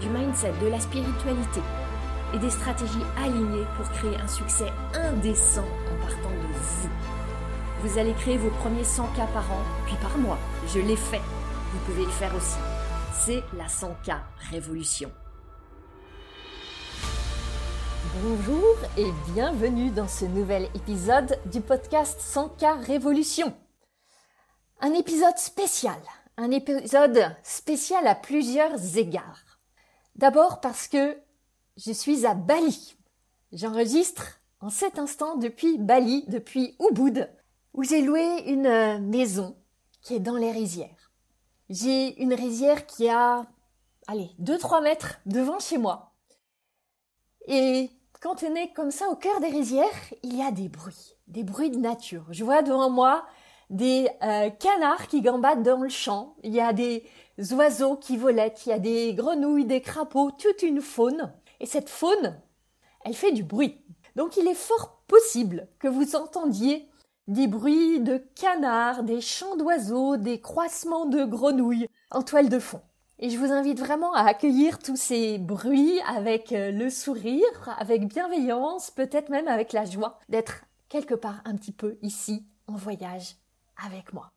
du mindset, de la spiritualité et des stratégies alignées pour créer un succès indécent en partant de vous. Vous allez créer vos premiers 100 k par an, puis par mois. Je l'ai fait. Vous pouvez le faire aussi. C'est la 100K Révolution. Bonjour et bienvenue dans ce nouvel épisode du podcast 100K Révolution. Un épisode spécial, un épisode spécial à plusieurs égards. D'abord parce que je suis à Bali. J'enregistre en cet instant depuis Bali, depuis Ubud, où j'ai loué une maison qui est dans les rizières. J'ai une rizière qui a, allez, 2-3 mètres devant chez moi. Et quand on est comme ça au cœur des rizières, il y a des bruits, des bruits de nature. Je vois devant moi des euh, canards qui gambadent dans le champ, il y a des oiseaux qui volettent, il y a des grenouilles, des crapauds, toute une faune. Et cette faune, elle fait du bruit. Donc il est fort possible que vous entendiez des bruits de canards, des chants d'oiseaux, des croissements de grenouilles en toile de fond. Et je vous invite vraiment à accueillir tous ces bruits avec euh, le sourire, avec bienveillance, peut-être même avec la joie d'être quelque part un petit peu ici en voyage avec moi.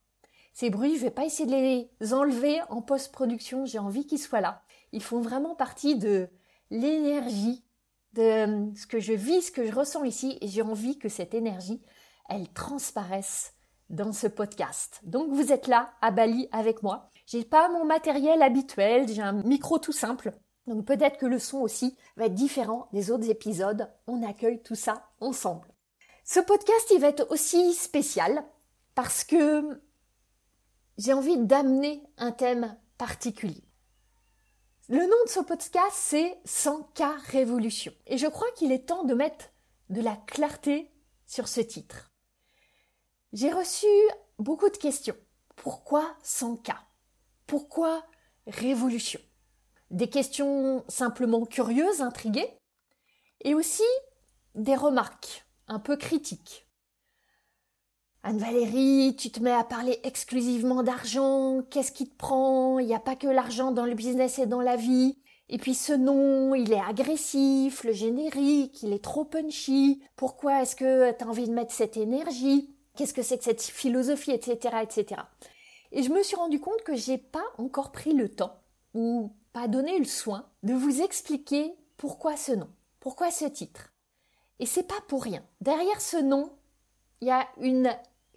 Ces bruits, je vais pas essayer de les enlever en post-production, j'ai envie qu'ils soient là. Ils font vraiment partie de l'énergie de euh, ce que je vis, ce que je ressens ici, et j'ai envie que cette énergie, elle transparaisse dans ce podcast. Donc vous êtes là à Bali avec moi. J'ai pas mon matériel habituel, j'ai un micro tout simple. Donc peut-être que le son aussi va être différent des autres épisodes. On accueille tout ça ensemble. Ce podcast, il va être aussi spécial parce que j'ai envie d'amener un thème particulier. Le nom de ce podcast, c'est 100K Révolution. Et je crois qu'il est temps de mettre de la clarté sur ce titre. J'ai reçu beaucoup de questions. Pourquoi 100K Pourquoi Révolution? Des questions simplement curieuses, intriguées, et aussi des remarques un peu critiques. Anne-Valérie, tu te mets à parler exclusivement d'argent, qu'est-ce qui te prend? Il n'y a pas que l'argent dans le business et dans la vie. Et puis ce nom, il est agressif, le générique, il est trop punchy. Pourquoi est-ce que tu as envie de mettre cette énergie? Qu'est-ce que c'est que cette philosophie, etc., etc. Et je me suis rendu compte que j'ai pas encore pris le temps, ou pas donné le soin, de vous expliquer pourquoi ce nom, pourquoi ce titre. Et c'est pas pour rien. Derrière ce nom, il y a une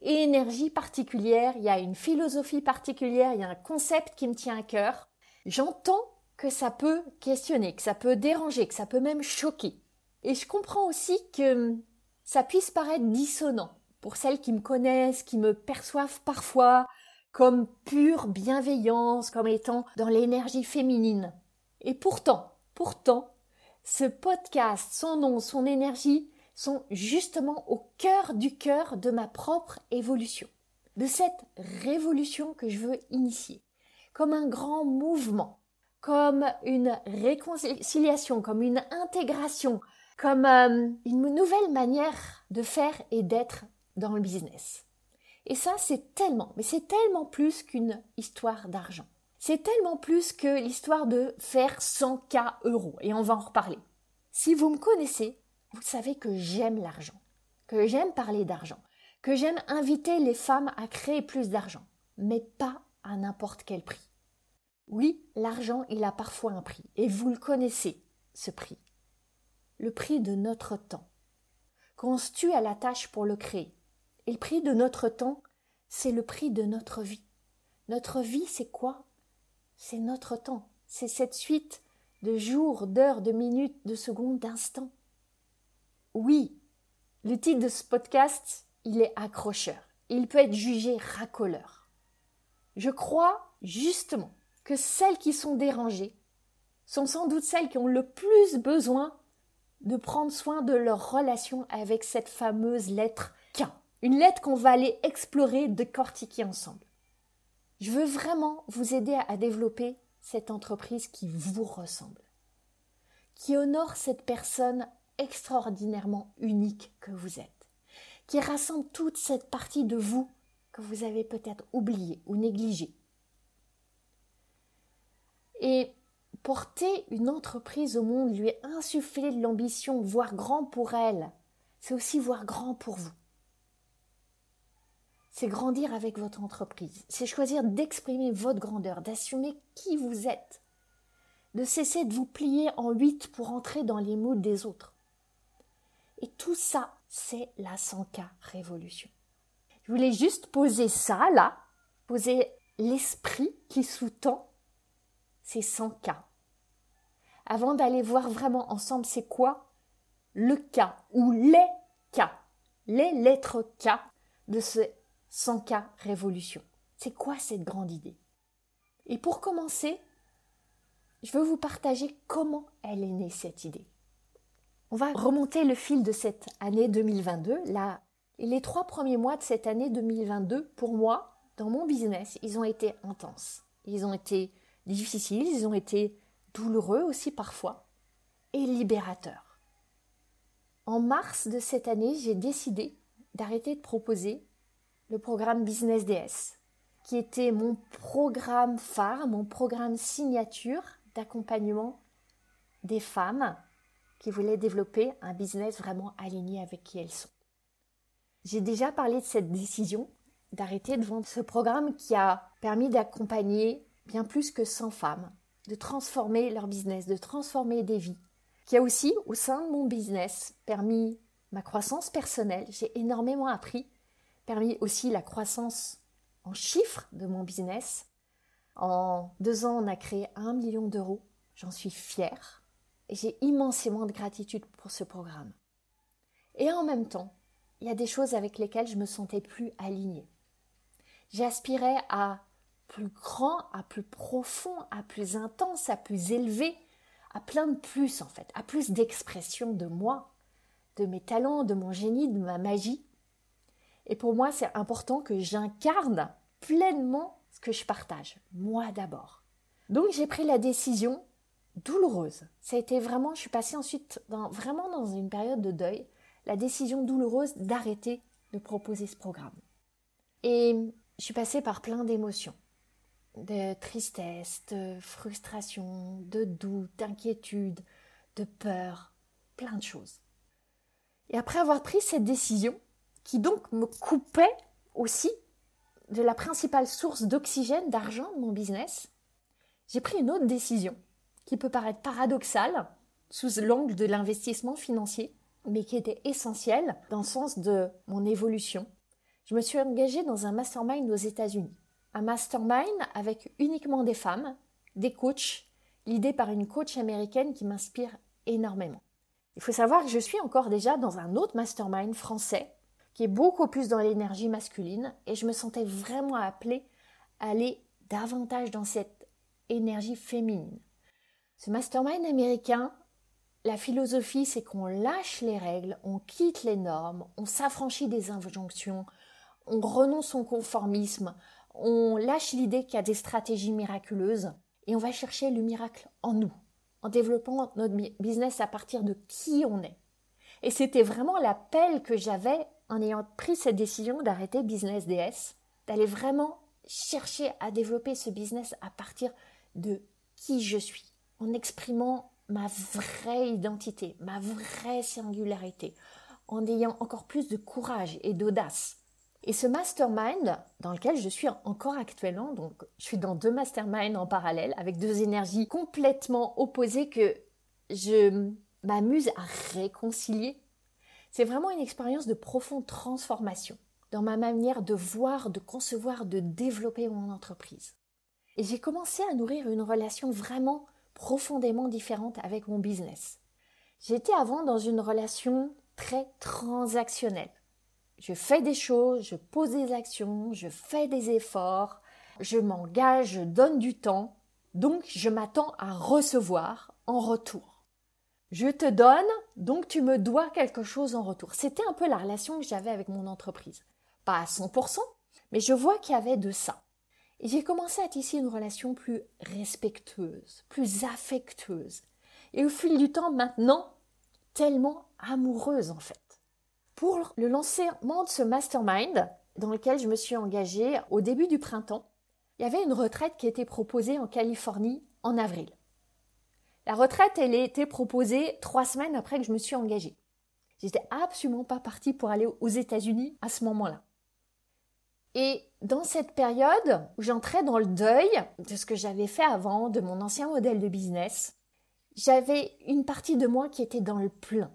énergie particulière, il y a une philosophie particulière, il y a un concept qui me tient à cœur. J'entends que ça peut questionner, que ça peut déranger, que ça peut même choquer. Et je comprends aussi que ça puisse paraître dissonant pour celles qui me connaissent, qui me perçoivent parfois comme pure bienveillance, comme étant dans l'énergie féminine. Et pourtant, pourtant, ce podcast, son nom, son énergie, sont justement au cœur du cœur de ma propre évolution, de cette révolution que je veux initier, comme un grand mouvement, comme une réconciliation, comme une intégration, comme euh, une nouvelle manière de faire et d'être dans le business. Et ça, c'est tellement, mais c'est tellement plus qu'une histoire d'argent. C'est tellement plus que l'histoire de faire 100K euros. Et on va en reparler. Si vous me connaissez, vous savez que j'aime l'argent, que j'aime parler d'argent, que j'aime inviter les femmes à créer plus d'argent, mais pas à n'importe quel prix. Oui, l'argent, il a parfois un prix, et vous le connaissez, ce prix. Le prix de notre temps. Qu'on se tue à la tâche pour le créer. Et le prix de notre temps, c'est le prix de notre vie. Notre vie, c'est quoi? C'est notre temps. C'est cette suite de jours, d'heures, de minutes, de secondes, d'instants. Oui, le titre de ce podcast, il est accrocheur. Il peut être jugé racoleur. Je crois justement que celles qui sont dérangées, sont sans doute celles qui ont le plus besoin de prendre soin de leur relation avec cette fameuse lettre K. Une lettre qu'on va aller explorer, décortiquer ensemble. Je veux vraiment vous aider à développer cette entreprise qui vous ressemble, qui honore cette personne extraordinairement unique que vous êtes, qui rassemble toute cette partie de vous que vous avez peut-être oubliée ou négligée. Et porter une entreprise au monde, lui insuffler de l'ambition, voir grand pour elle, c'est aussi voir grand pour vous. C'est grandir avec votre entreprise, c'est choisir d'exprimer votre grandeur, d'assumer qui vous êtes, de cesser de vous plier en huit pour entrer dans les moules des autres. Et tout ça, c'est la 100K révolution. Je voulais juste poser ça là, poser l'esprit qui sous-tend ces 100 cas avant d'aller voir vraiment ensemble c'est quoi le cas ou les cas, les lettres K de ce 100K révolution? C'est quoi cette grande idée? Et pour commencer, je veux vous partager comment elle est née cette idée. On va remonter le fil de cette année 2022. Là, les trois premiers mois de cette année 2022, pour moi, dans mon business, ils ont été intenses. Ils ont été difficiles, ils ont été douloureux aussi parfois, et libérateurs. En mars de cette année, j'ai décidé d'arrêter de proposer le programme Business DS, qui était mon programme phare, mon programme signature d'accompagnement des femmes qui voulaient développer un business vraiment aligné avec qui elles sont. J'ai déjà parlé de cette décision d'arrêter de vendre ce programme qui a permis d'accompagner bien plus que 100 femmes de transformer leur business, de transformer des vies, qui a aussi, au sein de mon business, permis ma croissance personnelle. J'ai énormément appris, permis aussi la croissance en chiffres de mon business. En deux ans, on a créé un million d'euros. J'en suis fière j'ai immensément de gratitude pour ce programme. Et en même temps, il y a des choses avec lesquelles je me sentais plus alignée. J'aspirais à plus grand, à plus profond, à plus intense, à plus élevé, à plein de plus en fait, à plus d'expression de moi, de mes talents, de mon génie, de ma magie. Et pour moi, c'est important que j'incarne pleinement ce que je partage, moi d'abord. Donc j'ai pris la décision douloureuse. Ça a été vraiment, je suis passée ensuite dans, vraiment dans une période de deuil, la décision douloureuse d'arrêter de proposer ce programme. Et je suis passée par plein d'émotions de tristesse, de frustration, de doute, d'inquiétude, de peur, plein de choses. Et après avoir pris cette décision, qui donc me coupait aussi de la principale source d'oxygène, d'argent de mon business, j'ai pris une autre décision qui peut paraître paradoxale sous l'angle de l'investissement financier, mais qui était essentielle dans le sens de mon évolution. Je me suis engagée dans un mastermind aux États-Unis un mastermind avec uniquement des femmes, des coachs, l'idée par une coach américaine qui m'inspire énormément. Il faut savoir que je suis encore déjà dans un autre mastermind français qui est beaucoup plus dans l'énergie masculine et je me sentais vraiment appelée à aller davantage dans cette énergie féminine. Ce mastermind américain, la philosophie c'est qu'on lâche les règles, on quitte les normes, on s'affranchit des injonctions, on renonce au conformisme, on lâche l'idée qu'il y a des stratégies miraculeuses et on va chercher le miracle en nous, en développant notre business à partir de qui on est. Et c'était vraiment l'appel que j'avais en ayant pris cette décision d'arrêter Business DS, d'aller vraiment chercher à développer ce business à partir de qui je suis, en exprimant ma vraie identité, ma vraie singularité, en ayant encore plus de courage et d'audace. Et ce mastermind, dans lequel je suis encore actuellement, donc je suis dans deux masterminds en parallèle, avec deux énergies complètement opposées que je m'amuse à réconcilier, c'est vraiment une expérience de profonde transformation dans ma manière de voir, de concevoir, de développer mon entreprise. Et j'ai commencé à nourrir une relation vraiment profondément différente avec mon business. J'étais avant dans une relation très transactionnelle je fais des choses, je pose des actions, je fais des efforts, je m'engage, je donne du temps. donc je m'attends à recevoir en retour. Je te donne, donc tu me dois quelque chose en retour. C'était un peu la relation que j'avais avec mon entreprise. Pas à 100%, mais je vois qu'il y avait de ça. J'ai commencé à tisser une relation plus respectueuse, plus affectueuse. Et au fil du temps, maintenant, tellement amoureuse en fait. Pour le lancement de ce mastermind, dans lequel je me suis engagée au début du printemps, il y avait une retraite qui était proposée en Californie en avril. La retraite, elle a été proposée trois semaines après que je me suis engagée. J'étais absolument pas partie pour aller aux États-Unis à ce moment-là. Et dans cette période où j'entrais dans le deuil de ce que j'avais fait avant, de mon ancien modèle de business, j'avais une partie de moi qui était dans le plein.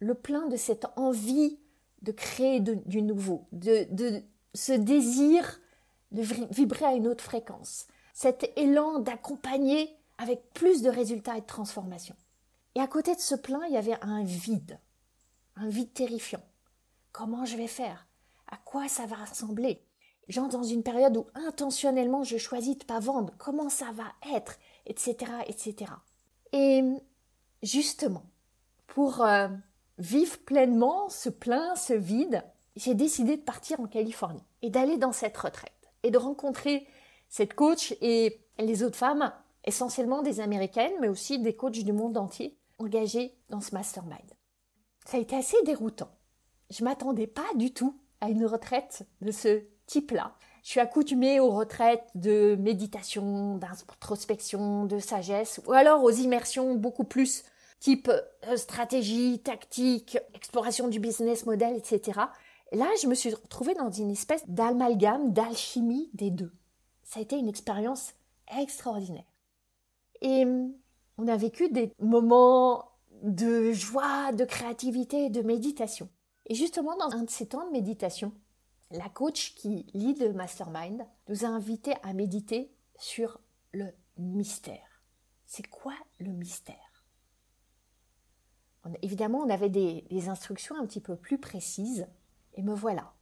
Le plein de cette envie de créer du nouveau, de, de ce désir de vibrer à une autre fréquence, cet élan d'accompagner avec plus de résultats et de transformation. Et à côté de ce plein, il y avait un vide, un vide terrifiant. Comment je vais faire? À quoi ça va ressembler? Genre dans une période où intentionnellement je choisis de pas vendre, comment ça va être, etc., etc. Et justement, pour euh, vivre pleinement ce plein, ce vide, j'ai décidé de partir en Californie et d'aller dans cette retraite et de rencontrer cette coach et les autres femmes, essentiellement des Américaines, mais aussi des coachs du monde entier, engagés dans ce mastermind. Ça a été assez déroutant. Je m'attendais pas du tout à une retraite de ce type-là. Je suis accoutumée aux retraites de méditation, d'introspection, de sagesse, ou alors aux immersions beaucoup plus type euh, stratégie, tactique, exploration du business model, etc. là, je me suis retrouvée dans une espèce d'amalgame, d'alchimie des deux. Ça a été une expérience extraordinaire. Et hum, on a vécu des moments de joie, de créativité, de méditation. Et justement, dans un de ces temps de méditation, la coach qui lead le mastermind nous a invités à méditer sur le mystère. C'est quoi le mystère? Évidemment, on avait des, des, instructions un petit peu plus précises, et me voilà,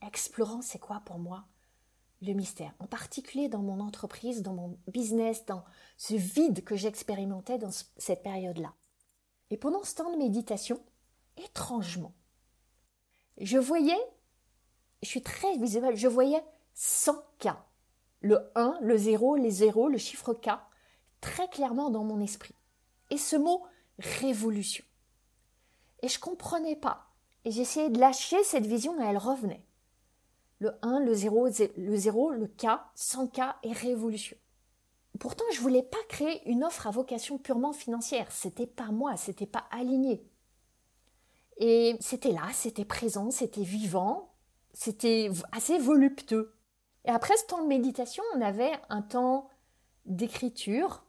explorant c'est quoi pour moi le mystère, en particulier dans mon entreprise, dans mon business, dans ce vide que j'expérimentais dans cette période-là. Et pendant ce temps de méditation, étrangement, je voyais je suis très visuelle, je voyais 100 K. Le 1, le 0, les 0, le chiffre K, très clairement dans mon esprit. Et ce mot révolution. Et je comprenais pas. Et j'essayais de lâcher cette vision et elle revenait. Le 1, le 0, le 0, le K, 100K et révolution. Pourtant, je voulais pas créer une offre à vocation purement financière. C'était pas moi, c'était pas aligné. Et c'était là, c'était présent, c'était vivant, c'était assez voluptueux. Et après ce temps de méditation, on avait un temps d'écriture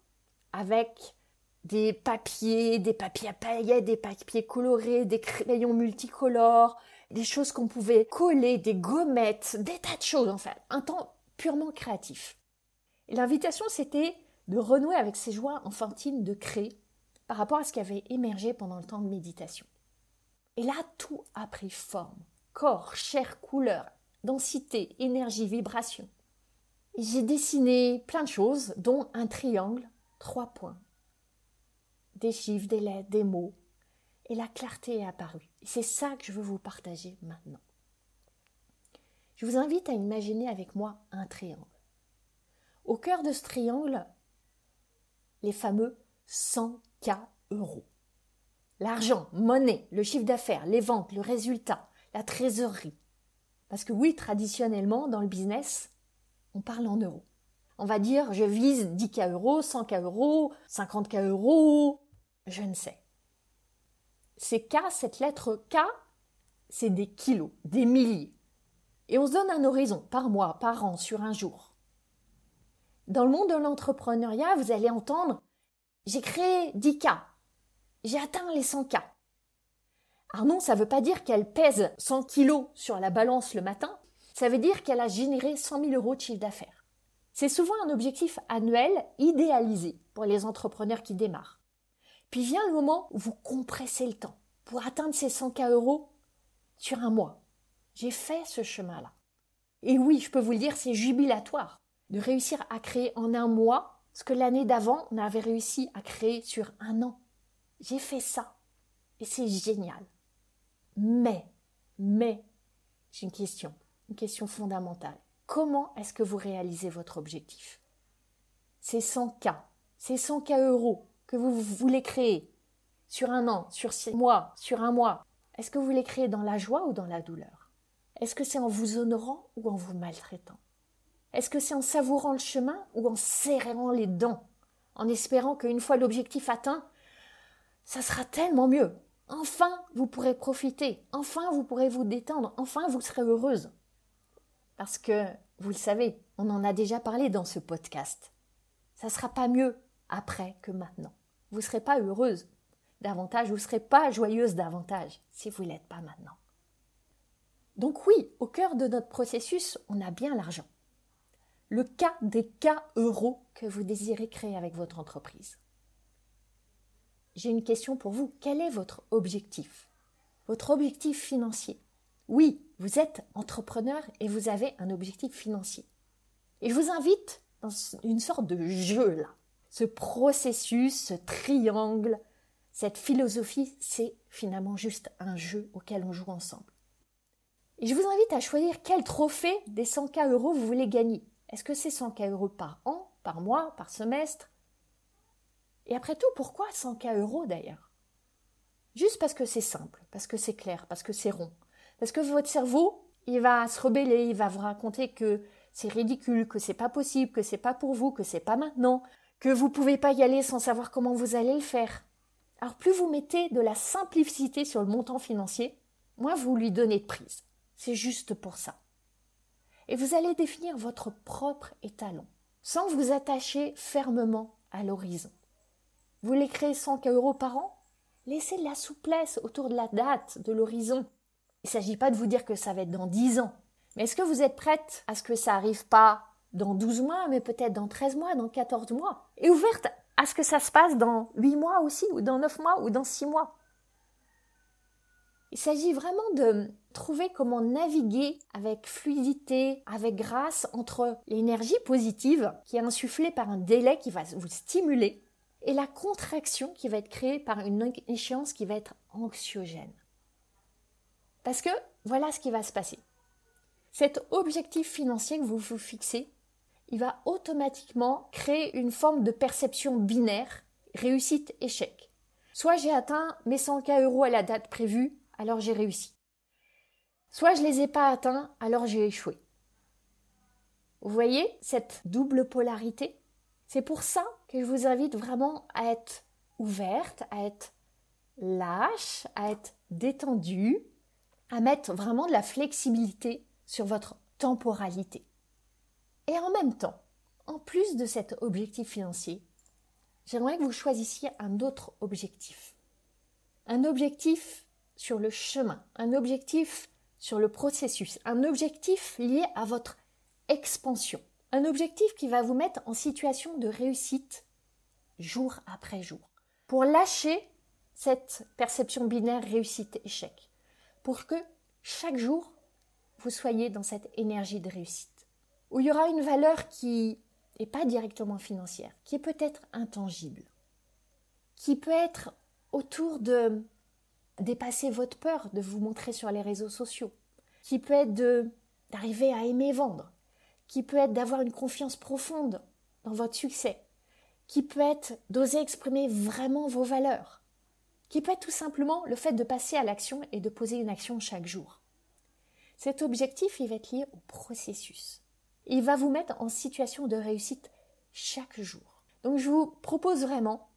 avec des papiers, des papiers à paillettes, des papiers colorés, des crayons multicolores, des choses qu'on pouvait coller, des gommettes, des tas de choses en fait. Un temps purement créatif. Et l'invitation, c'était de renouer avec ces joies enfantines de créer par rapport à ce qui avait émergé pendant le temps de méditation. Et là, tout a pris forme corps, chair, couleur, densité, énergie, vibration. J'ai dessiné plein de choses, dont un triangle, trois points, des chiffres, des lettres, des mots, et la clarté est apparue. C'est ça que je veux vous partager maintenant. Je vous invite à imaginer avec moi un triangle. Au cœur de ce triangle, les fameux 100K euros. L'argent, monnaie, le chiffre d'affaires, les ventes, le résultat, la trésorerie. Parce que oui, traditionnellement, dans le business, on parle en euros. On va dire, je vise 10K euros, 100K euros, 50K euros, je ne sais. Ces K, cette lettre K, c'est des kilos, des milliers. Et on se donne un horizon par mois, par an, sur un jour. Dans le monde de l'entrepreneuriat, vous allez entendre j'ai créé 10K, j'ai atteint les 100K. Alors non, ça ne veut pas dire qu'elle pèse 100 kilos sur la balance le matin, ça veut dire qu'elle a généré 100 000 euros de chiffre d'affaires. C'est souvent un objectif annuel idéalisé pour les entrepreneurs qui démarrent. Puis vient le moment où vous compressez le temps pour atteindre ces 100K euros sur un mois. J'ai fait ce chemin-là. Et oui, je peux vous le dire, c'est jubilatoire de réussir à créer en un mois ce que l'année d'avant, on avait réussi à créer sur un an. J'ai fait ça. Et c'est génial. Mais, mais, j'ai une question, une question fondamentale. Comment est-ce que vous réalisez votre objectif? Ces 100 K, ces 100 K euros que vous voulez créer sur un an, sur six mois, sur un mois, est-ce que vous les créez dans la joie ou dans la douleur? Est-ce que c'est en vous honorant ou en vous maltraitant? Est-ce que c'est en savourant le chemin ou en serrant les dents? En espérant qu'une fois l'objectif atteint, ça sera tellement mieux. Enfin, vous pourrez profiter. Enfin, vous pourrez vous détendre. Enfin, vous serez heureuse. Parce que, vous le savez, on en a déjà parlé dans ce podcast. Ça ne sera pas mieux après que maintenant. Vous ne serez pas heureuse davantage, vous ne serez pas joyeuse davantage si vous ne l'êtes pas maintenant. Donc oui, au cœur de notre processus, on a bien l'argent. Le cas des cas euros que vous désirez créer avec votre entreprise. J'ai une question pour vous. Quel est votre objectif? Votre objectif financier? Oui, vous êtes entrepreneur et vous avez un objectif financier. Et je vous invite dans une sorte de jeu là. Ce processus, ce triangle cette philosophie, c'est finalement juste un jeu auquel on joue ensemble. Et je vous invite à choisir quel trophée des 100K euros vous voulez gagner. Est-ce que c'est 100K euros par an, par mois, par semestre? Et après tout, pourquoi 100K euros d'ailleurs? Juste parce que c'est simple, parce que c'est clair, parce que c'est rond. Parce que votre cerveau, il va se rebeller, il va vous raconter que c'est ridicule, que c'est pas possible, que c'est pas pour vous, que c'est pas maintenant, que vous pouvez pas y aller sans savoir comment vous allez le faire. Alors plus vous mettez de la simplicité sur le montant financier, moins vous lui donnez de prise. C'est juste pour ça. Et vous allez définir votre propre étalon, sans vous attacher fermement à l'horizon. Vous voulez créer 100 euros par an? Laissez de la souplesse autour de la date, de l'horizon. Il ne s'agit pas de vous dire que ça va être dans 10 ans. Mais est-ce que vous êtes prête à ce que ça n'arrive pas dans 12 mois, mais peut-être dans 13 mois, dans 14 mois? Et ouverte à ce que ça se passe dans huit mois aussi, ou dans neuf mois, ou dans six mois? Il s'agit vraiment de trouver comment naviguer avec fluidité, avec grâce entre l'énergie positive qui est insufflée par un délai qui va vous stimuler et la contraction qui va être créée par une échéance qui va être anxiogène. Parce que voilà ce qui va se passer. Cet objectif financier que vous vous fixez, il va automatiquement créer une forme de perception binaire, réussite-échec. Soit j'ai atteint mes 100K euros à la date prévue, alors j'ai réussi. Soit je les ai pas atteints, alors j'ai échoué. Vous voyez cette double polarité? C'est pour ça que je vous invite vraiment à être ouverte, à être lâche, à être détendue, à mettre vraiment de la flexibilité sur votre temporalité. Et en même temps, en plus de cet objectif financier, j'aimerais que vous choisissiez un autre objectif. Un objectif sur le chemin, un objectif sur le processus, un objectif lié à votre expansion, un objectif qui va vous mettre en situation de réussite jour après jour, pour lâcher cette perception binaire réussite-échec, pour que chaque jour, vous soyez dans cette énergie de réussite où il y aura une valeur qui n'est pas directement financière, qui est peut-être intangible, qui peut être autour de dépasser votre peur de vous montrer sur les réseaux sociaux, qui peut être d'arriver à aimer vendre, qui peut être d'avoir une confiance profonde dans votre succès, qui peut être d'oser exprimer vraiment vos valeurs, qui peut être tout simplement le fait de passer à l'action et de poser une action chaque jour. Cet objectif, il va être lié au processus. Il va vous mettre en situation de réussite chaque jour. Donc je vous propose vraiment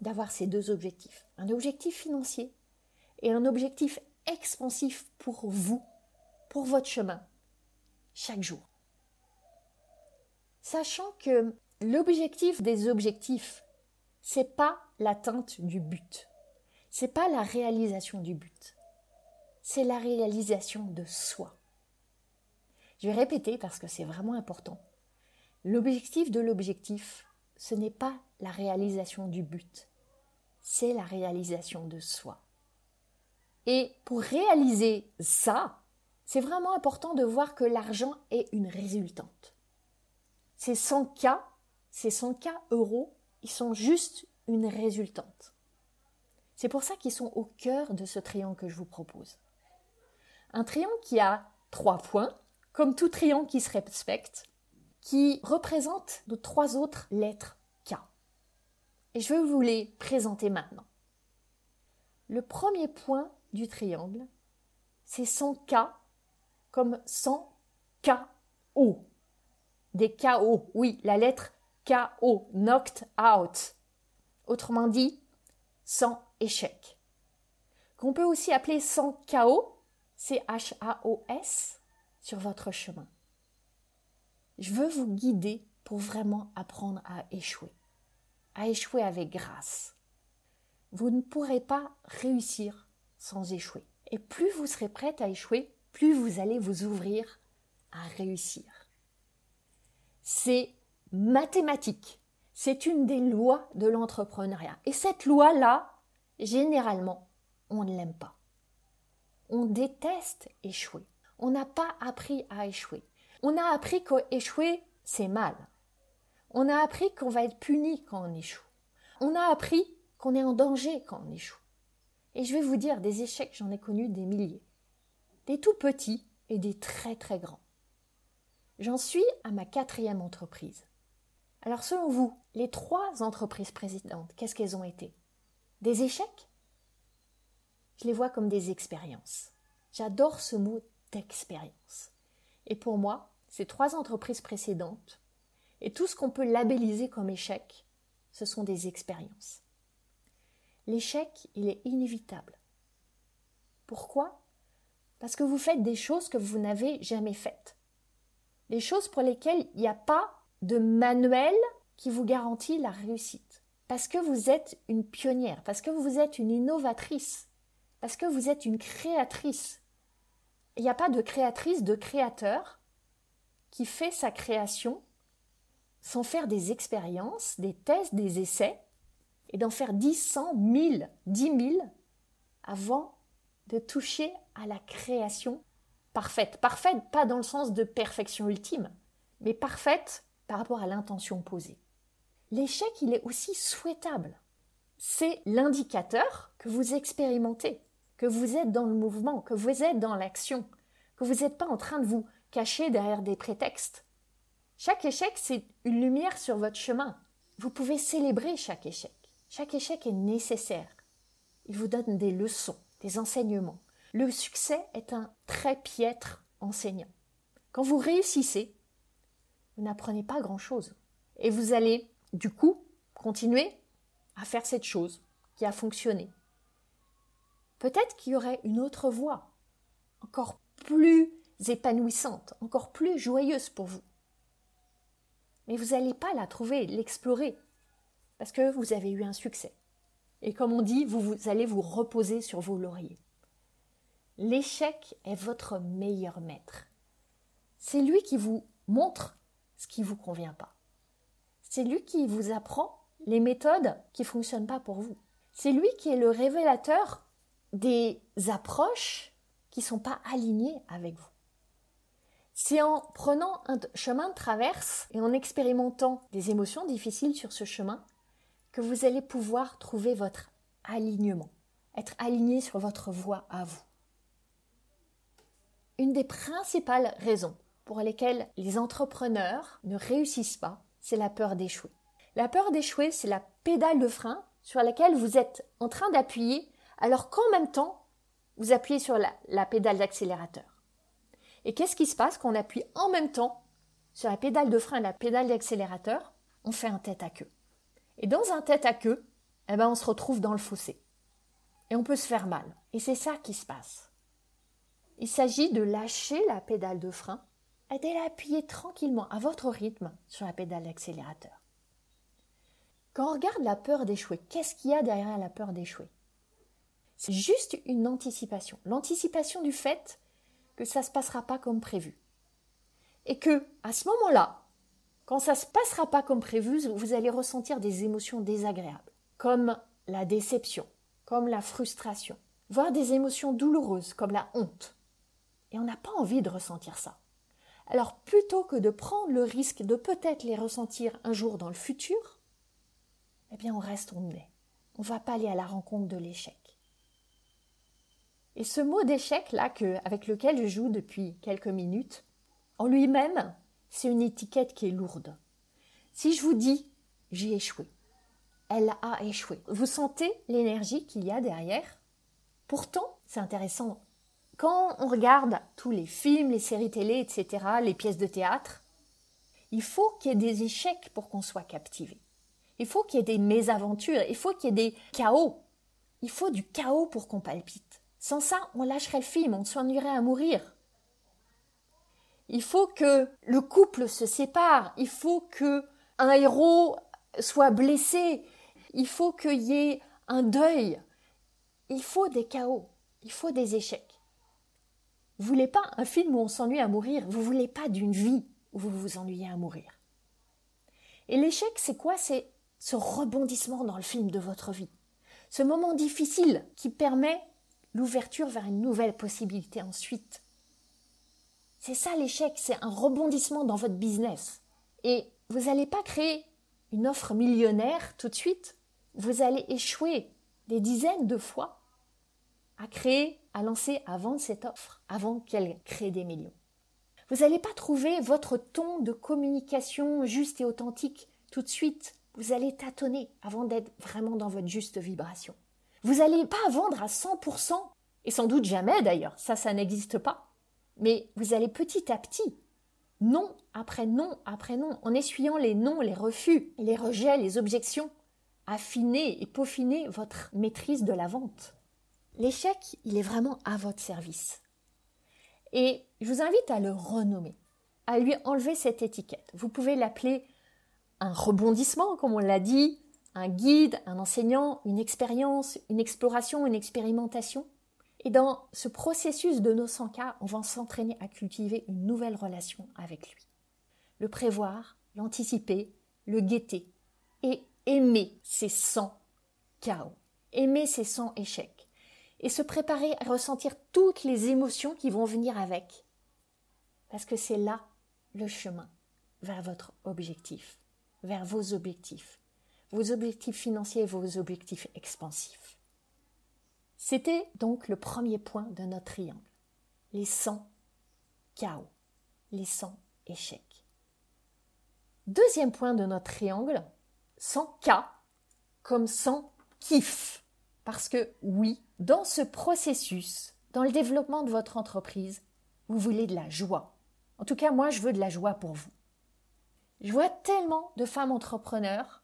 d'avoir ces deux objectifs. Un objectif financier et un objectif expansif pour vous, pour votre chemin, chaque jour. Sachant que l'objectif des objectifs, c'est pas l'atteinte du but. C'est pas la réalisation du but. C'est la réalisation de soi. Je vais répéter parce que c'est vraiment important. L'objectif de l'objectif, ce n'est pas la réalisation du but, c'est la réalisation de soi. Et pour réaliser ça, c'est vraiment important de voir que l'argent est une résultante. Ces 100 cas, ces 100K euros, ils sont juste une résultante. C'est pour ça qu'ils sont au cœur de ce triangle que je vous propose. Un triangle qui a trois points, comme tout triangle qui se respecte, qui représente nos trois autres lettres K. Et je vais vous les présenter maintenant. Le premier point du triangle, c'est 100K comme 100 KO. Des KO, oui, la lettre KO, knocked out. Autrement dit, sans échec. Qu'on peut aussi appeler sans KO, C-H-A-O-S, sur votre chemin. Je veux vous guider pour vraiment apprendre à échouer, à échouer avec grâce. Vous ne pourrez pas réussir sans échouer. Et plus vous serez prête à échouer, plus vous allez vous ouvrir à réussir. C'est mathématique. C'est une des lois de l'entrepreneuriat. Et cette loi-là, généralement, on ne l'aime pas. On déteste échouer. On n'a pas appris à échouer. On a appris qu'échouer, c'est mal. On a appris qu'on va être puni quand on échoue. On a appris qu'on est en danger quand on échoue. Et je vais vous dire, des échecs, j'en ai connu des milliers. Des tout petits et des très très grands. J'en suis à ma quatrième entreprise. Alors selon vous, les trois entreprises précédentes, qu'est-ce qu'elles ont été? Des échecs? Je les vois comme des expériences. J'adore ce mot d'expérience. Et pour moi, ces trois entreprises précédentes, et tout ce qu'on peut labelliser comme échec, ce sont des expériences. L'échec, il est inévitable. Pourquoi? Parce que vous faites des choses que vous n'avez jamais faites des choses pour lesquelles il n'y a pas de manuel qui vous garantit la réussite. Parce que vous êtes une pionnière, parce que vous êtes une innovatrice, parce que vous êtes une créatrice. Il n'y a pas de créatrice, de créateur qui fait sa création sans faire des expériences, des tests, des essais, et d'en faire 10, 100, 1000, 10 000 avant de toucher à la création parfaite. Parfaite, pas dans le sens de perfection ultime, mais parfaite par rapport à l'intention posée. L'échec, il est aussi souhaitable. C'est l'indicateur que vous expérimentez, que vous êtes dans le mouvement, que vous êtes dans l'action, que vous n'êtes pas en train de vous cacher derrière des prétextes. Chaque échec, c'est une lumière sur votre chemin. Vous pouvez célébrer chaque échec. Chaque échec est nécessaire. Il vous donne des leçons, des enseignements. Le succès est un très piètre enseignant. Quand vous réussissez, vous n'apprenez pas grand-chose. Et vous allez, du coup, continuer à faire cette chose qui a fonctionné. Peut-être qu'il y aurait une autre voie, encore plus épanouissante, encore plus joyeuse pour vous. Mais vous n'allez pas la trouver, l'explorer, parce que vous avez eu un succès. Et comme on dit, vous, vous allez vous reposer sur vos lauriers. L'échec est votre meilleur maître. C'est lui qui vous montre ce qui ne vous convient pas. C'est lui qui vous apprend les méthodes qui ne fonctionnent pas pour vous. C'est lui qui est le révélateur des approches qui ne sont pas alignées avec vous. C'est en prenant un chemin de traverse et en expérimentant des émotions difficiles sur ce chemin que vous allez pouvoir trouver votre alignement, être aligné sur votre voie à vous une des principales raisons pour lesquelles les entrepreneurs ne réussissent pas, c'est la peur d'échouer. La peur d'échouer, c'est la pédale de frein sur laquelle vous êtes en train d'appuyer alors qu'en même temps, vous appuyez sur la, pédale d'accélérateur. Et qu'est-ce qui se passe quand on appuie en même temps sur la pédale de frein et la pédale d'accélérateur? On fait un tête à queue. Et dans un tête à queue, eh ben on se retrouve dans le fossé. Et on peut se faire mal. Et c'est ça qui se passe. Il s'agit de lâcher la pédale de frein et d'aller appuyer tranquillement à votre rythme sur la pédale d'accélérateur. Quand on regarde la peur d'échouer, qu'est-ce qu'il y a derrière la peur d'échouer? C'est juste une anticipation. L'anticipation du fait que ça ne se passera pas comme prévu. Et que, à ce moment-là, quand ça ne se passera pas comme prévu, vous allez ressentir des émotions désagréables, comme la déception, comme la frustration, voire des émotions douloureuses, comme la honte. Et on n'a pas envie de ressentir ça. Alors plutôt que de prendre le risque de peut-être les ressentir un jour dans le futur, eh bien on reste où on est. On ne va pas aller à la rencontre de l'échec. Et ce mot d'échec là avec lequel je joue depuis quelques minutes, en lui-même, c'est une étiquette qui est lourde. Si je vous dis j'ai échoué, elle a échoué. Vous sentez l'énergie qu'il y a derrière Pourtant, c'est intéressant. Quand on regarde tous les films, les séries télé, etc., les pièces de théâtre, il faut qu'il y ait des échecs pour qu'on soit captivé. Il faut qu'il y ait des mésaventures, il faut qu'il y ait des chaos. Il faut du chaos pour qu'on palpite. Sans ça, on lâcherait le film, on s'ennuierait à mourir. Il faut que le couple se sépare, il faut que un héros soit blessé, il faut qu'il y ait un deuil, il faut des chaos, il faut des échecs. Vous voulez pas un film où on s'ennuie à mourir, vous voulez pas d'une vie où vous vous ennuyez à mourir? Et l'échec, c'est quoi? C'est ce rebondissement dans le film de votre vie. Ce moment difficile qui permet l'ouverture vers une nouvelle possibilité ensuite. C'est ça l'échec, c'est un rebondissement dans votre business. Et vous n'allez pas créer une offre millionnaire tout de suite. Vous allez échouer des dizaines de fois à créer, à lancer, vendre cette offre avant qu'elle crée des millions. Vous n'allez pas trouver votre ton de communication juste et authentique tout de suite. Vous allez tâtonner avant d'être vraiment dans votre juste vibration. Vous n'allez pas vendre à 100%, et sans doute jamais d'ailleurs, ça, ça n'existe pas. Mais vous allez petit à petit, non après non après non, en essuyant les non, les refus, les rejets, les objections, affiner et peaufiner votre maîtrise de la vente. L'échec, il est vraiment à votre service. Et je vous invite à le renommer, à lui enlever cette étiquette. Vous pouvez l'appeler un rebondissement, comme on l'a dit, un guide, un enseignant, une expérience, une exploration, une expérimentation. Et dans ce processus de nos 100 cas, on va s'entraîner à cultiver une nouvelle relation avec lui. Le prévoir, l'anticiper, le guetter et aimer ces 100 chaos, aimer ces 100 échecs et se préparer à ressentir toutes les émotions qui vont venir avec. Parce que c'est là le chemin vers votre objectif, vers vos objectifs, vos objectifs financiers et vos objectifs expansifs. C'était donc le premier point de notre triangle, les 100 chaos, les 100 échecs. Deuxième point de notre triangle, 100 K comme 100 kiff. Parce que oui, dans ce processus, dans le développement de votre entreprise, vous voulez de la joie. En tout cas, moi, je veux de la joie pour vous. Je vois tellement de femmes entrepreneurs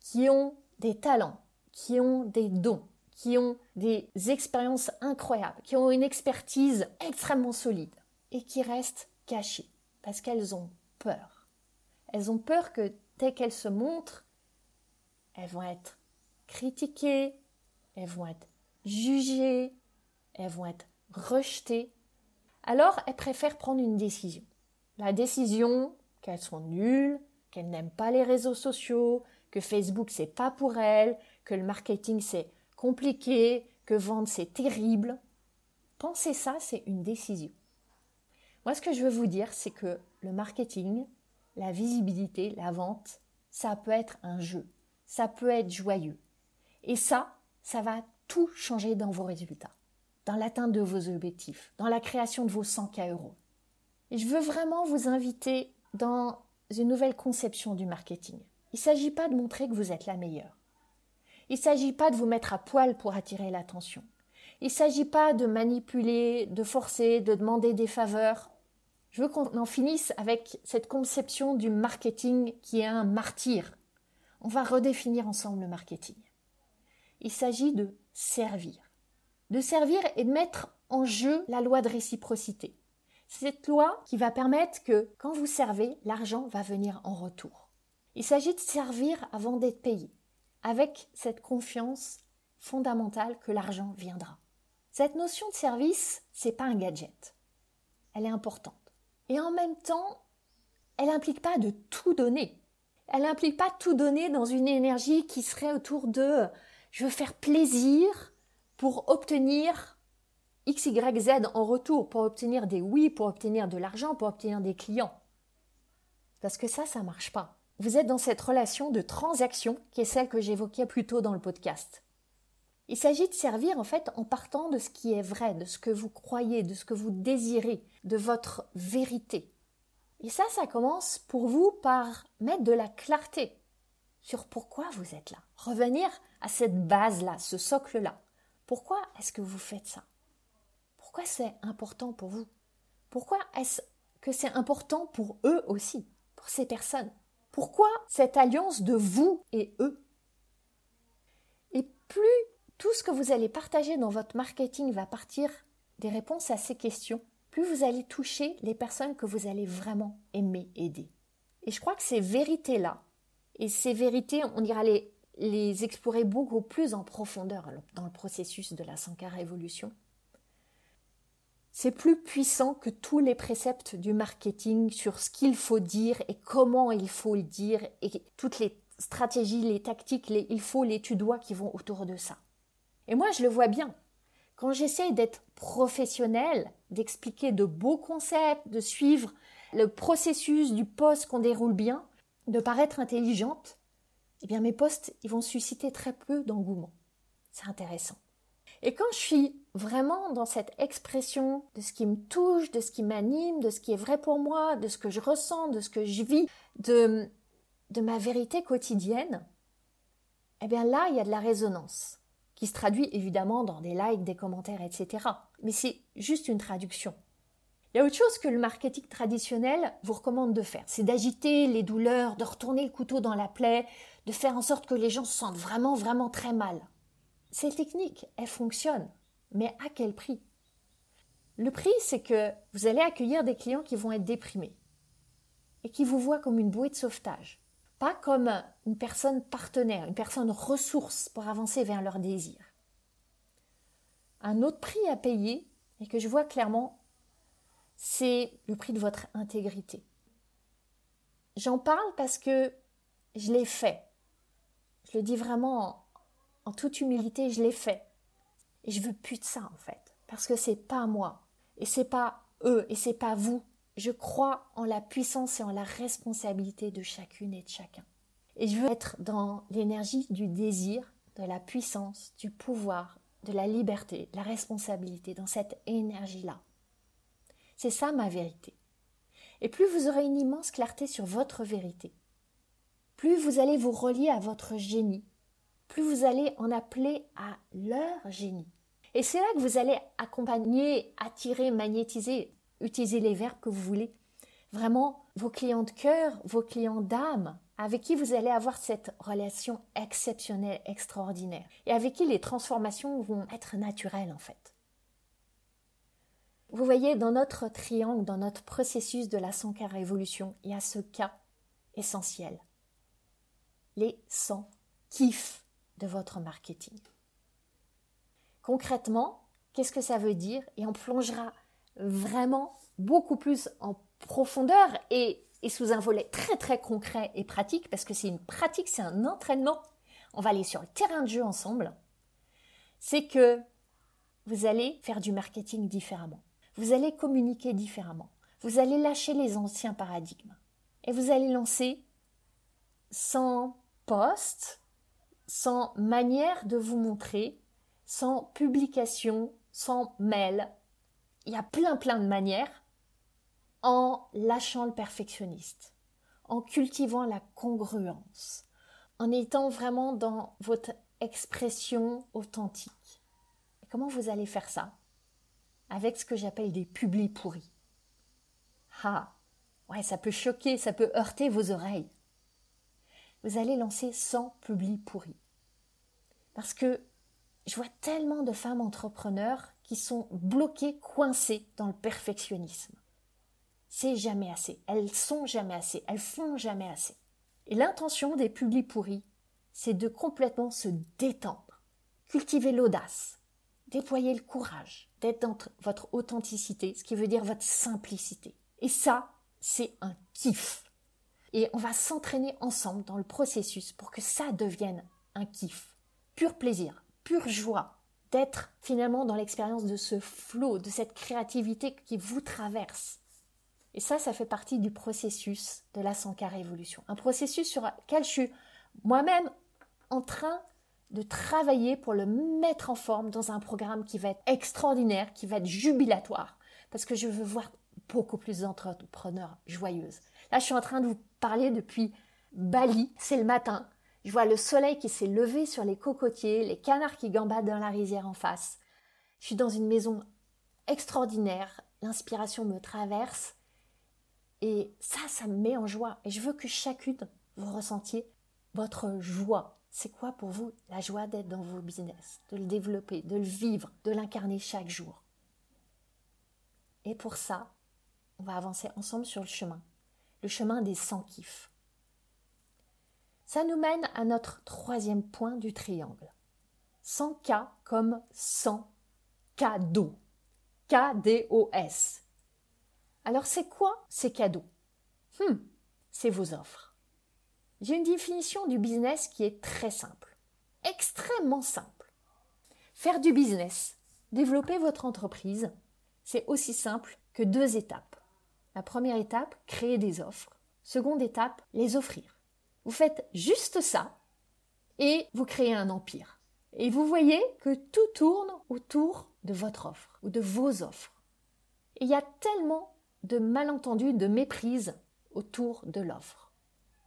qui ont des talents, qui ont des dons, qui ont des expériences incroyables, qui ont une expertise extrêmement solide et qui restent cachées parce qu'elles ont peur. Elles ont peur que dès qu'elles se montrent, elles vont être critiquées, elles vont être jugées, elles vont être rejetées. Alors, elles préfèrent prendre une décision. La décision qu'elles sont nulles, qu'elles n'aiment pas les réseaux sociaux, que Facebook c'est pas pour elles, que le marketing c'est compliqué, que vendre c'est terrible. Penser ça, c'est une décision. Moi, ce que je veux vous dire, c'est que le marketing, la visibilité, la vente, ça peut être un jeu, ça peut être joyeux. Et ça, ça va tout changer dans vos résultats, dans l'atteinte de vos objectifs, dans la création de vos 100K euros. Et je veux vraiment vous inviter dans une nouvelle conception du marketing. Il ne s'agit pas de montrer que vous êtes la meilleure. Il ne s'agit pas de vous mettre à poil pour attirer l'attention. Il ne s'agit pas de manipuler, de forcer, de demander des faveurs. Je veux qu'on en finisse avec cette conception du marketing qui est un martyr. On va redéfinir ensemble le marketing. Il s'agit de servir. De servir et de mettre en jeu la loi de réciprocité. Cette loi qui va permettre que quand vous servez, l'argent va venir en retour. Il s'agit de servir avant d'être payé, avec cette confiance fondamentale que l'argent viendra. Cette notion de service, c'est pas un gadget. Elle est importante. Et en même temps, elle n'implique pas de tout donner. Elle n'implique pas tout donner dans une énergie qui serait autour de je veux faire plaisir pour obtenir X, Y, Z en retour pour obtenir des oui, pour obtenir de l'argent, pour obtenir des clients. Parce que ça, ça ne marche pas. Vous êtes dans cette relation de transaction qui est celle que j'évoquais plus tôt dans le podcast. Il s'agit de servir en fait en partant de ce qui est vrai, de ce que vous croyez, de ce que vous désirez, de votre vérité. Et ça, ça commence pour vous par mettre de la clarté sur pourquoi vous êtes là. Revenir à cette base-là, ce socle-là. Pourquoi est-ce que vous faites ça? Pourquoi c'est important pour vous? Pourquoi est-ce que c'est important pour eux aussi, pour ces personnes? Pourquoi cette alliance de vous et eux? Et plus tout ce que vous allez partager dans votre marketing va partir des réponses à ces questions, plus vous allez toucher les personnes que vous allez vraiment aimer aider. Et je crois que ces vérités-là, et ces vérités, on ira les, les explorer beaucoup plus en profondeur dans le processus de la Sankara Révolution, c'est plus puissant que tous les préceptes du marketing sur ce qu'il faut dire et comment il faut le dire et toutes les stratégies, les tactiques, les il faut, les tu dois qui vont autour de ça. Et moi, je le vois bien. Quand j'essaye d'être professionnel, d'expliquer de beaux concepts, de suivre le processus du poste qu'on déroule bien, de paraître intelligente, eh bien mes postes, ils vont susciter très peu d'engouement. C'est intéressant. Et quand je suis vraiment dans cette expression de ce qui me touche, de ce qui m'anime, de ce qui est vrai pour moi, de ce que je ressens, de ce que je vis, de, de ma vérité quotidienne, eh bien là, il y a de la résonance qui se traduit évidemment dans des likes, des commentaires, etc. Mais c'est juste une traduction. Il y a autre chose que le marketing traditionnel vous recommande de faire. C'est d'agiter les douleurs, de retourner le couteau dans la plaie, de faire en sorte que les gens se sentent vraiment, vraiment très mal. Ces techniques, elles fonctionnent. Mais à quel prix? Le prix, c'est que vous allez accueillir des clients qui vont être déprimés et qui vous voient comme une bouée de sauvetage pas comme une personne partenaire, une personne ressource pour avancer vers leurs désirs. Un autre prix à payer, et que je vois clairement, c'est le prix de votre intégrité. J'en parle parce que je l'ai fait. Je le dis vraiment en, toute humilité, je l'ai fait. Et je veux plus de ça en fait, parce que c'est pas moi, et c'est pas eux, et c'est pas vous je crois en la puissance et en la responsabilité de chacune et de chacun. Et je veux être dans l'énergie du désir, de la puissance, du pouvoir, de la liberté, de la responsabilité, dans cette énergie-là. C'est ça ma vérité. Et plus vous aurez une immense clarté sur votre vérité, plus vous allez vous relier à votre génie, plus vous allez en appeler à leur génie. Et c'est là que vous allez accompagner, attirer, magnétiser utilisez les verbes que vous voulez. Vraiment, vos clients de cœur, vos clients d'âme, avec qui vous allez avoir cette relation exceptionnelle, extraordinaire, et avec qui les transformations vont être naturelles en fait. Vous voyez, dans notre triangle, dans notre processus de la Sankara évolution, il y a ce cas essentiel les 100 kiffs de votre marketing. Concrètement, qu'est-ce que ça veut dire? Et on plongera vraiment beaucoup plus en profondeur et, sous un volet très très concret et pratique, parce que c'est une pratique, c'est un entraînement. On va aller sur le terrain de jeu ensemble. C'est que vous allez faire du marketing différemment. Vous allez communiquer différemment. Vous allez lâcher les anciens paradigmes. Et vous allez lancer 100, sans manière de vous montrer, sans publication, sans mail. Il y a plein plein de manières en lâchant le perfectionniste, en cultivant la congruence, en étant vraiment dans votre expression authentique. Comment vous allez faire ça Avec ce que j'appelle des publis pourris? Ah, ouais, ça peut choquer, ça peut heurter vos oreilles. Vous allez lancer 100 publis pourris. Parce que je vois tellement de femmes entrepreneurs qui sont bloquées, coincées dans le perfectionnisme. C'est jamais assez. Elles sont jamais assez. Elles font jamais assez. Et l'intention des publics pourris, c'est de complètement se détendre, cultiver l'audace, déployer le courage, d'être dans votre authenticité, ce qui veut dire votre simplicité. Et ça, c'est un kiff. Et on va s'entraîner ensemble dans le processus pour que ça devienne un kiff. Pur plaisir, pure joie, d'être finalement dans l'expérience de ce flot, de cette créativité qui vous traverse. Et ça, ça fait partie du processus de la 100K Révolution. Un processus sur lequel je suis moi-même en train de travailler pour le mettre en forme dans un programme qui va être extraordinaire, qui va être jubilatoire, parce que je veux voir beaucoup plus d'entrepreneurs joyeuses. Là, je suis en train de vous parler depuis Bali, c'est le matin. Je vois le soleil qui s'est levé sur les cocotiers, les canards qui gambadent dans la rizière en face. Je suis dans une maison extraordinaire, l'inspiration me traverse et ça, ça me met en joie. Et je veux que chacune, vous ressentiez votre joie. C'est quoi pour vous la joie d'être dans vos business, de le développer, de le vivre, de l'incarner chaque jour? Et pour ça, on va avancer ensemble sur le chemin, le chemin des 100 kiffs. Ça nous mène à notre troisième point du triangle. 100 K comme 100 cadeaux. K-D-O-S. Alors c'est quoi ces cadeaux? Hmm, C'est vos offres. J'ai une définition du business qui est très simple, extrêmement simple. Faire du business, développer votre entreprise, c'est aussi simple que deux étapes. La première étape, créer des offres. Seconde étape, les offrir. Vous faites juste ça et vous créez un empire. Et vous voyez que tout tourne autour de votre offre ou de vos offres. Il y a tellement de malentendus, de méprises autour de l'offre.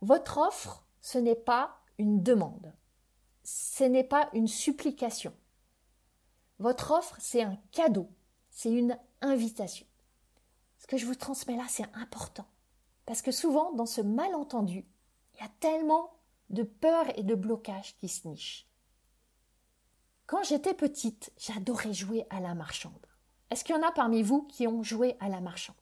Votre offre, ce n'est pas une demande. Ce n'est pas une supplication. Votre offre, c'est un cadeau. C'est une invitation. Ce que je vous transmets là, c'est important. Parce que souvent, dans ce malentendu, il y a tellement de peur et de blocage qui se nichent. Quand j'étais petite, j'adorais jouer à la marchande. Est-ce qu'il y en a parmi vous qui ont joué à la marchande?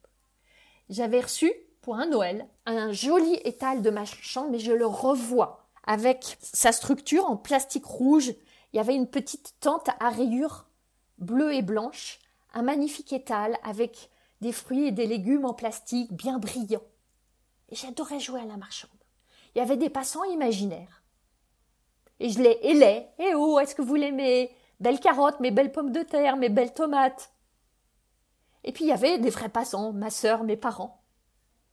J'avais reçu pour un Noël un joli étal de marchande, mais je le revois avec sa structure en plastique rouge. Il y avait une petite tente à rayures bleues et blanches, un magnifique étal avec des fruits et des légumes en plastique bien brillants. Et j'adorais jouer à la marchande il y avait des passants imaginaires. Et je les hélais. Eh oh, est-ce que vous mes belles carottes, mes belles pommes de terre, mes belles tomates Et puis il y avait des vrais passants, ma sœur, mes parents.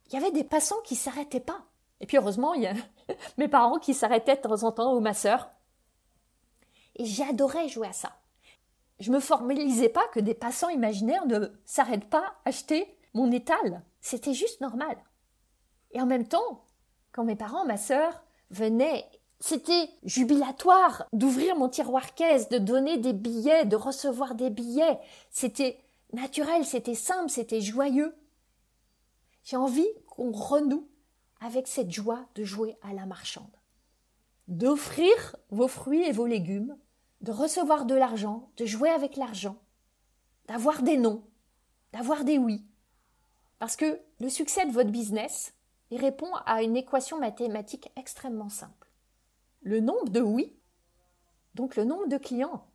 Il y avait des passants qui s'arrêtaient pas. Et puis heureusement, il y a mes parents qui s'arrêtaient de temps en temps, ou ma sœur. Et j'adorais jouer à ça. Je me formalisais pas que des passants imaginaires ne s'arrêtent pas à acheter mon étal. C'était juste normal. Et en même temps, quand mes parents, ma sœur, venaient, c'était jubilatoire d'ouvrir mon tiroir caisse, de donner des billets, de recevoir des billets. C'était naturel, c'était simple, c'était joyeux. J'ai envie qu'on renoue avec cette joie de jouer à la marchande. D'offrir vos fruits et vos légumes, de recevoir de l'argent, de jouer avec l'argent, d'avoir des noms, d'avoir des oui. Parce que le succès de votre business, il répond à une équation mathématique extrêmement simple. Le nombre de oui, donc le nombre de clients,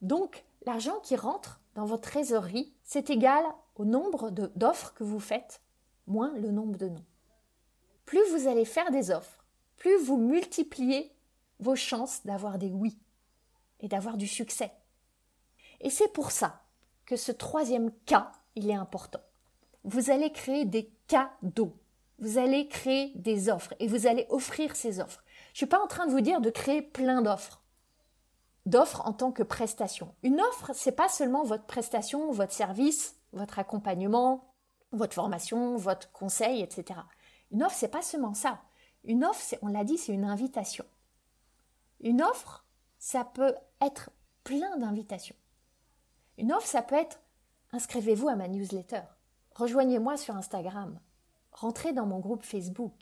donc l'argent qui rentre dans votre trésorerie, c'est égal au nombre d'offres que vous faites, moins le nombre de non. Plus vous allez faire des offres, plus vous multipliez vos chances d'avoir des oui et d'avoir du succès. Et c'est pour ça que ce troisième cas, il est important. Vous allez créer des cadeaux vous allez créer des offres et vous allez offrir ces offres. Je ne suis pas en train de vous dire de créer plein d'offres. D'offres en tant que prestation. Une offre, c'est pas seulement votre prestation, votre service, votre accompagnement, votre formation, votre conseil, etc. Une offre, c'est pas seulement ça. Une offre, on l'a dit, c'est une invitation. Une offre, ça peut être plein d'invitations. Une offre, ça peut être inscrivez-vous à ma newsletter. Rejoignez-moi sur Instagram. Rentrez dans mon groupe Facebook.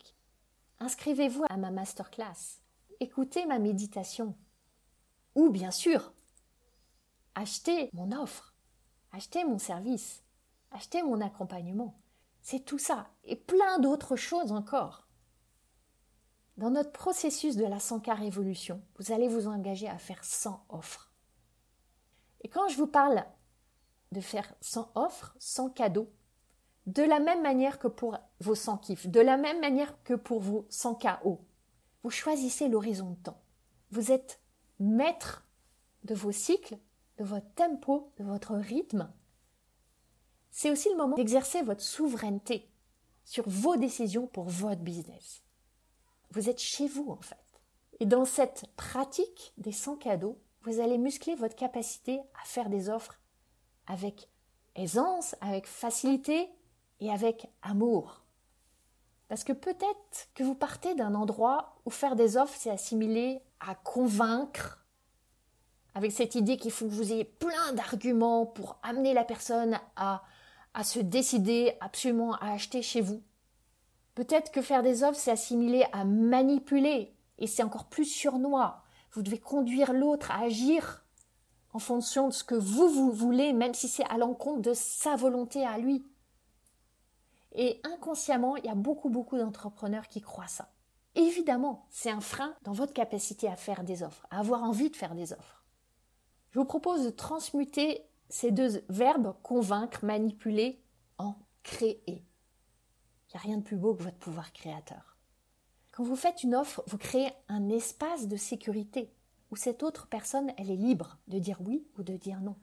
Inscrivez-vous à ma masterclass. Écoutez ma méditation. Ou bien sûr, achetez mon offre. Achetez mon service. Achetez mon accompagnement. C'est tout ça et plein d'autres choses encore. Dans notre processus de la 100K Révolution, vous allez vous engager à faire 100 offres. Et quand je vous parle de faire 100 offres, 100 cadeaux, de la même manière que pour vos 100 kiffs, de la même manière que pour vos 100 KO. Vous choisissez l'horizon de temps. Vous êtes maître de vos cycles, de votre tempo, de votre rythme. C'est aussi le moment d'exercer votre souveraineté sur vos décisions pour votre business. Vous êtes chez vous en fait. Et dans cette pratique des 100 cadeaux, vous allez muscler votre capacité à faire des offres avec aisance, avec facilité et avec amour. Parce que peut-être que vous partez d'un endroit où faire des offres, c'est assimilé à convaincre, avec cette idée qu'il faut que vous ayez plein d'arguments pour amener la personne à, à se décider absolument à acheter chez vous. Peut-être que faire des offres, c'est assimilé à manipuler, et c'est encore plus surnois. Vous devez conduire l'autre à agir en fonction de ce que vous, vous voulez, même si c'est à l'encontre de sa volonté à lui. Et inconsciemment, il y a beaucoup, beaucoup d'entrepreneurs qui croient ça. Évidemment, c'est un frein dans votre capacité à faire des offres, à avoir envie de faire des offres. Je vous propose de transmuter ces deux verbes, convaincre, manipuler, en créer. Il n'y a rien de plus beau que votre pouvoir créateur. Quand vous faites une offre, vous créez un espace de sécurité où cette autre personne, elle est libre de dire oui ou de dire non.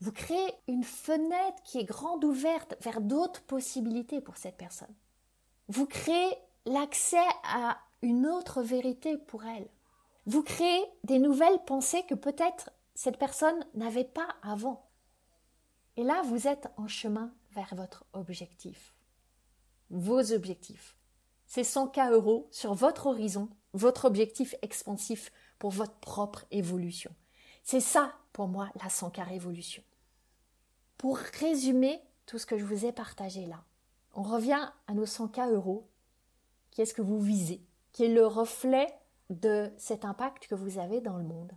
Vous créez une fenêtre qui est grande ouverte vers d'autres possibilités pour cette personne. Vous créez l'accès à une autre vérité pour elle. Vous créez des nouvelles pensées que peut-être cette personne n'avait pas avant. Et là, vous êtes en chemin vers votre objectif. Vos objectifs. C'est 100K euros sur votre horizon, votre objectif expansif pour votre propre évolution. C'est ça, pour moi, la 100K révolution. Pour résumer tout ce que je vous ai partagé là, on revient à nos 100K euros. Qu'est-ce que vous visez? Qui est le reflet de cet impact que vous avez dans le monde.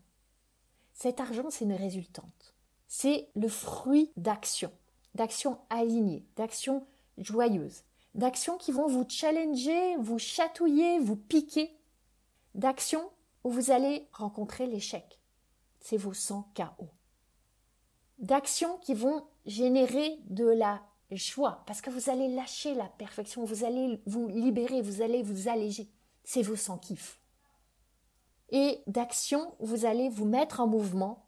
Cet argent, c'est une résultante. C'est le fruit d'actions, d'actions alignées, d'actions joyeuses, d'actions qui vont vous challenger, vous chatouiller, vous piquer, d'actions où vous allez rencontrer l'échec. C'est vos 100 KO. D'actions qui vont générer de la joie parce que vous allez lâcher la perfection, vous allez vous libérer, vous allez vous alléger. C'est vos 100 kiffs. Et d'actions vous allez vous mettre en mouvement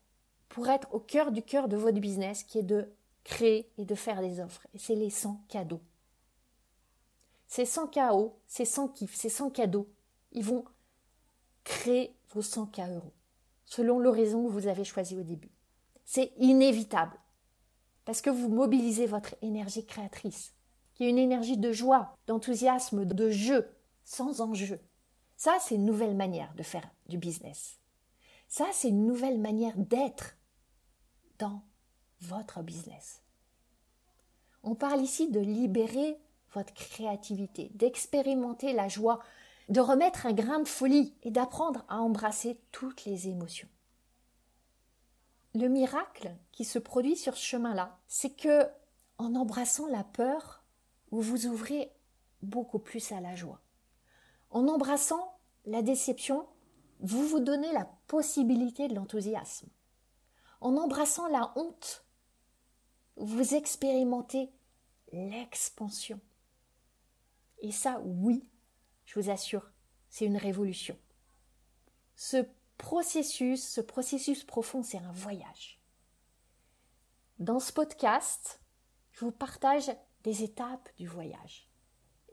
pour être au cœur du cœur de votre business qui est de créer et de faire des offres. Et c'est les 100 cadeaux. Ces 100 KO, ces 100 kiffs, ces 100 cadeaux, ils vont créez vos 100K euros, selon l'horizon que vous avez choisi au début. C'est inévitable, parce que vous mobilisez votre énergie créatrice, qui est une énergie de joie, d'enthousiasme, de jeu, sans enjeu. Ça, c'est une nouvelle manière de faire du business. Ça, c'est une nouvelle manière d'être dans votre business. On parle ici de libérer votre créativité, d'expérimenter la joie de remettre un grain de folie et d'apprendre à embrasser toutes les émotions. Le miracle qui se produit sur ce chemin-là, c'est que en embrassant la peur, vous vous ouvrez beaucoup plus à la joie. En embrassant la déception, vous vous donnez la possibilité de l'enthousiasme. En embrassant la honte, vous expérimentez l'expansion. Et ça, oui, je vous assure, c'est une révolution. Ce processus, ce processus profond, c'est un voyage. Dans ce podcast, je vous partage des étapes du voyage.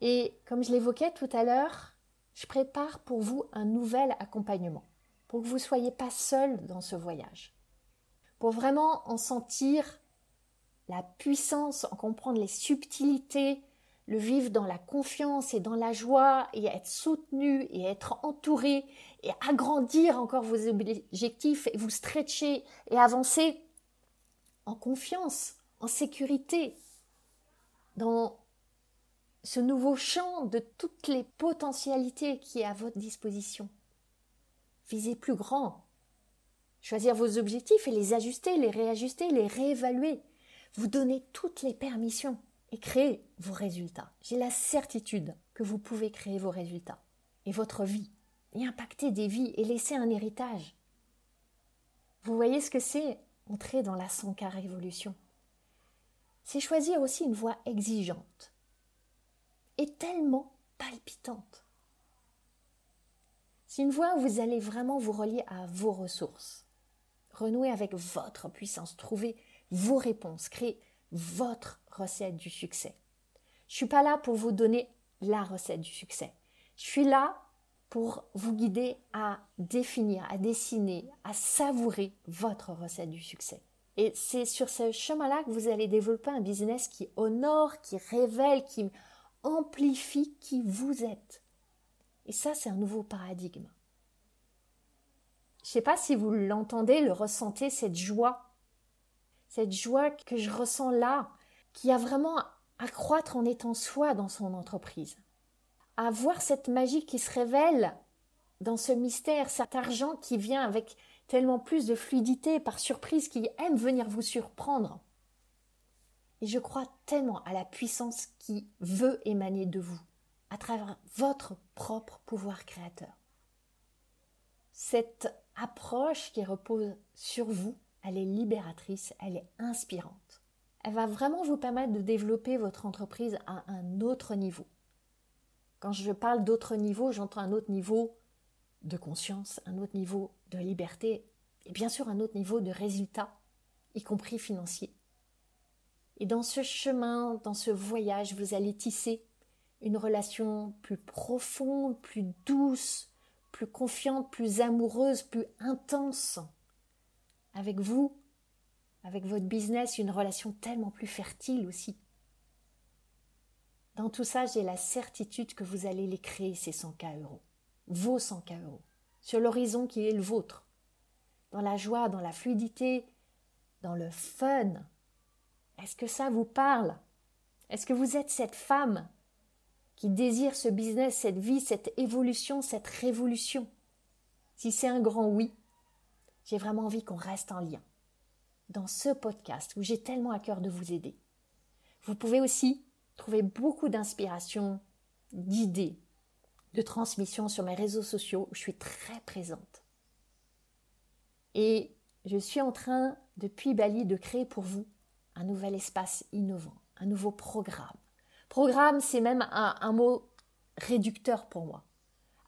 Et comme je l'évoquais tout à l'heure, je prépare pour vous un nouvel accompagnement, pour que vous ne soyez pas seul dans ce voyage, pour vraiment en sentir la puissance, en comprendre les subtilités, le vivre dans la confiance et dans la joie et être soutenu et être entouré et agrandir encore vos objectifs et vous stretcher et avancer en confiance, en sécurité, dans ce nouveau champ de toutes les potentialités qui est à votre disposition. Visez plus grand. Choisir vos objectifs et les ajuster, les réajuster, les réévaluer. Vous donner toutes les permissions et créer vos résultats. J'ai la certitude que vous pouvez créer vos résultats et votre vie et impacter des vies et laisser un héritage. Vous voyez ce que c'est entrer dans la 100K révolution? C'est choisir aussi une voie exigeante et tellement palpitante. C'est une voie où vous allez vraiment vous relier à vos ressources, renouer avec votre puissance, trouver vos réponses, créer votre recette du succès. Je suis pas là pour vous donner la recette du succès. Je suis là pour vous guider à définir, à dessiner, à savourer votre recette du succès. Et c'est sur ce chemin-là que vous allez développer un business qui honore, qui révèle, qui amplifie qui vous êtes. Et ça, c'est un nouveau paradigme. Je ne sais pas si vous l'entendez, le ressentez, cette joie. Cette joie que je ressens là, qui a vraiment à croître en étant soi dans son entreprise. À voir cette magie qui se révèle dans ce mystère, cet argent qui vient avec tellement plus de fluidité, par surprise, qui aime venir vous surprendre. Et je crois tellement à la puissance qui veut émaner de vous, à travers votre propre pouvoir créateur. Cette approche qui repose sur vous, elle est libératrice, elle est inspirante. Elle va vraiment vous permettre de développer votre entreprise à un autre niveau. Quand je parle d'autre niveau, j'entends un autre niveau de conscience, un autre niveau de liberté et bien sûr un autre niveau de résultat, y compris financier. Et dans ce chemin, dans ce voyage, vous allez tisser une relation plus profonde, plus douce, plus confiante, plus amoureuse, plus intense avec vous, avec votre business, une relation tellement plus fertile aussi. Dans tout ça, j'ai la certitude que vous allez les créer, ces 100K euros, vos 100K euros, sur l'horizon qui est le vôtre, dans la joie, dans la fluidité, dans le fun, est-ce que ça vous parle? Est-ce que vous êtes cette femme qui désire ce business, cette vie, cette évolution, cette révolution? Si c'est un grand oui, j'ai vraiment envie qu'on reste en lien dans ce podcast où j'ai tellement à cœur de vous aider. Vous pouvez aussi trouver beaucoup d'inspiration, d'idées, de transmission sur mes réseaux sociaux où je suis très présente. Et je suis en train, depuis Bali, de créer pour vous un nouvel espace innovant, un nouveau programme. Programme, c'est même un, mot réducteur pour moi.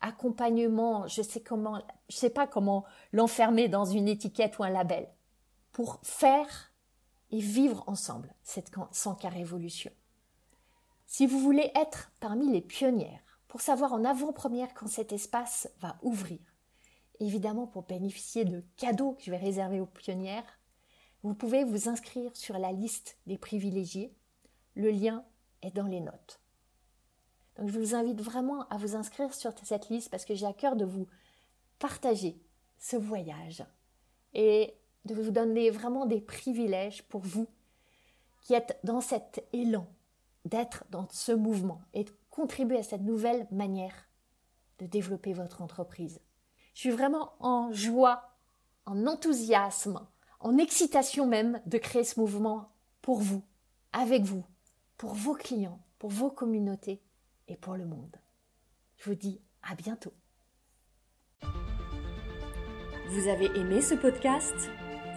Accompagnement, je sais comment, je sais pas comment l'enfermer dans une étiquette ou un label pour faire et vivre ensemble cette 100K révolution. Si vous voulez être parmi les pionnières, pour savoir en avant-première quand cet espace va ouvrir, évidemment pour bénéficier de cadeaux que je vais réserver aux pionnières, vous pouvez vous inscrire sur la liste des privilégiés. Le lien est dans les notes. Donc je vous invite vraiment à vous inscrire sur cette liste parce que j'ai à cœur de vous partager ce voyage et de vous donner vraiment des privilèges pour vous qui êtes dans cet élan d'être dans ce mouvement et de contribuer à cette nouvelle manière de développer votre entreprise. Je suis vraiment en joie, en enthousiasme en excitation même de créer ce mouvement pour vous, avec vous, pour vos clients, pour vos communautés et pour le monde. Je vous dis à bientôt. Vous avez aimé ce podcast?